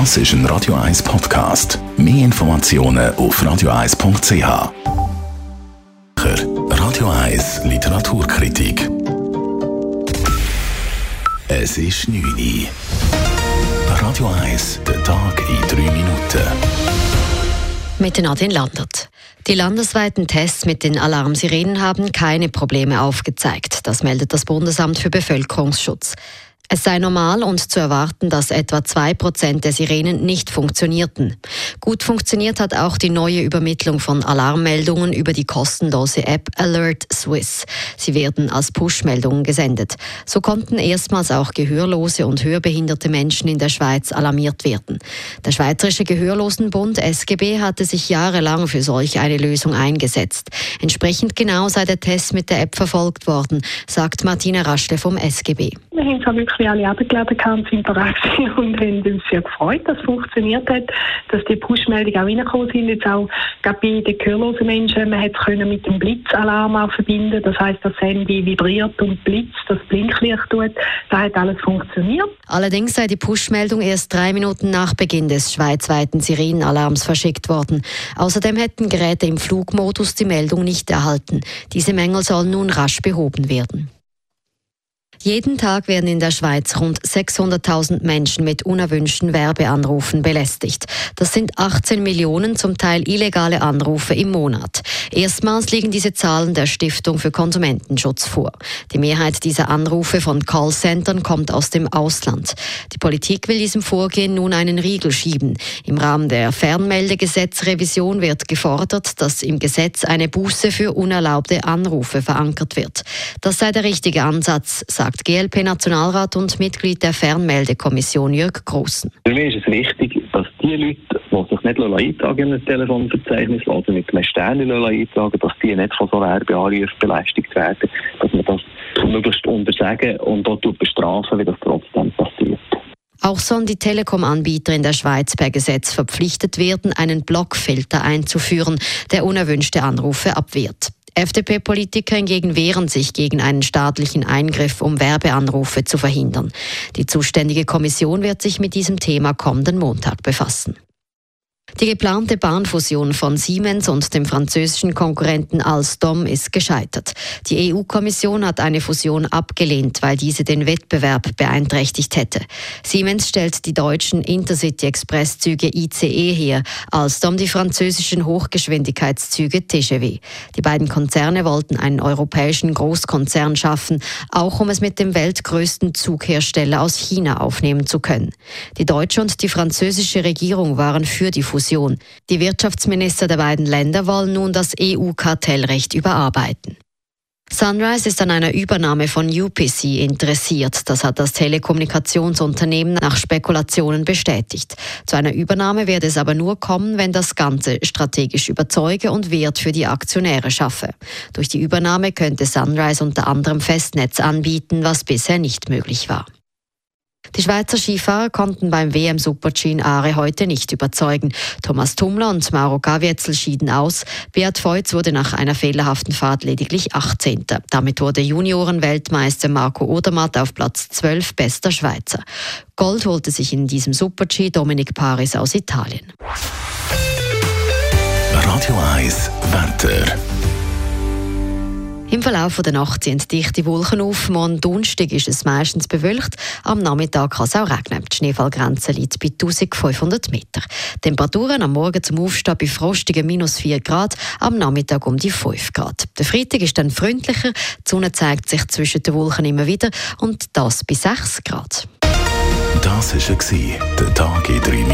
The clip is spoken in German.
Das ist ein Radio 1 Podcast. Mehr Informationen auf radio1.ch. Radio 1 Literaturkritik. Es ist 9 Uhr. Radio 1, der Tag in 3 Minuten. Mit Nadine Landert. Die landesweiten Tests mit den Alarmsirenen haben keine Probleme aufgezeigt. Das meldet das Bundesamt für Bevölkerungsschutz. Es sei normal und zu erwarten, dass etwa zwei Prozent der Sirenen nicht funktionierten. Gut funktioniert hat auch die neue Übermittlung von Alarmmeldungen über die kostenlose App Alert Swiss. Sie werden als Push-Meldungen gesendet. So konnten erstmals auch gehörlose und hörbehinderte Menschen in der Schweiz alarmiert werden. Der Schweizerische Gehörlosenbund SGB hatte sich jahrelang für solch eine Lösung eingesetzt. Entsprechend genau sei der Test mit der App verfolgt worden, sagt Martina Raschle vom SGB. Wir haben es wirklich alle abgeladen und sind bereit und haben uns sehr gefreut, dass es funktioniert hat, dass die Push-Meldungen auch reingekommen sind. Jetzt auch bei den gehörlosen Menschen, man hat es mit dem Blitzalarm auch verbinden. Das heißt, das Handy vibriert und blitzt, das Blinklicht tut. Da hat alles funktioniert. Allerdings sei die Push-Meldung erst drei Minuten nach Beginn des schweizweiten Sirenenalarms verschickt worden. Außerdem hätten Geräte im Flugmodus die Meldung nicht erhalten. Diese Mängel sollen nun rasch behoben werden. Jeden Tag werden in der Schweiz rund 600.000 Menschen mit unerwünschten Werbeanrufen belästigt. Das sind 18 Millionen zum Teil illegale Anrufe im Monat. Erstmals liegen diese Zahlen der Stiftung für Konsumentenschutz vor. Die Mehrheit dieser Anrufe von Callcentern kommt aus dem Ausland. Die Politik will diesem Vorgehen nun einen Riegel schieben. Im Rahmen der Fernmeldegesetzrevision wird gefordert, dass im Gesetz eine Buße für unerlaubte Anrufe verankert wird. Das sei der richtige Ansatz, sagt sagt GLP-Nationalrat und Mitglied der Fernmeldekommission Jörg Grossen. Für mich ist es wichtig, dass die Leute, die sich nicht eintragen in ein Telefonverzeichnis oder mit einem Stern eintragen dass die nicht von so Werbeanrufen belästigt werden, dass man das möglichst untersagen und auch bestrafen, wie das trotzdem passiert. Auch sollen die Telekom-Anbieter in der Schweiz per Gesetz verpflichtet werden, einen Blockfilter einzuführen, der unerwünschte Anrufe abwehrt. FDP-Politiker hingegen wehren sich gegen einen staatlichen Eingriff, um Werbeanrufe zu verhindern. Die zuständige Kommission wird sich mit diesem Thema kommenden Montag befassen. Die geplante Bahnfusion von Siemens und dem französischen Konkurrenten Alstom ist gescheitert. Die EU-Kommission hat eine Fusion abgelehnt, weil diese den Wettbewerb beeinträchtigt hätte. Siemens stellt die deutschen Intercity-Express-Züge ICE her, Alstom die französischen Hochgeschwindigkeitszüge TGV. Die beiden Konzerne wollten einen europäischen Großkonzern schaffen, auch um es mit dem weltgrößten Zughersteller aus China aufnehmen zu können. Die deutsche und die französische Regierung waren für die Fusion Diskussion. Die Wirtschaftsminister der beiden Länder wollen nun das EU-Kartellrecht überarbeiten. Sunrise ist an einer Übernahme von UPC interessiert. Das hat das Telekommunikationsunternehmen nach Spekulationen bestätigt. Zu einer Übernahme wird es aber nur kommen, wenn das Ganze strategisch überzeuge und Wert für die Aktionäre schaffe. Durch die Übernahme könnte Sunrise unter anderem Festnetz anbieten, was bisher nicht möglich war. Die Schweizer Skifahrer konnten beim WM Super-G in Aare heute nicht überzeugen. Thomas Tumler und Mauro Gavietzel schieden aus. Beat Feutz wurde nach einer fehlerhaften Fahrt lediglich 18. Damit wurde Juniorenweltmeister Marco Odermatt auf Platz 12 bester Schweizer. Gold holte sich in diesem Super-G Dominik Paris aus Italien. Radio 1 Wetter. Verlauf der Nacht ziehen dichte Wolken auf. Morgen Donnerstag ist es meistens bewölkt. Am Nachmittag kann es auch regnen. Die Schneefallgrenze liegt bei 1500 Meter. Temperaturen am Morgen zum Aufstehen bei frostigen minus 4 Grad, am Nachmittag um die 5 Grad. Der Freitag ist dann freundlicher. Die Sonne zeigt sich zwischen den Wolken immer wieder und das bei 6 Grad. Das war der Tag in 3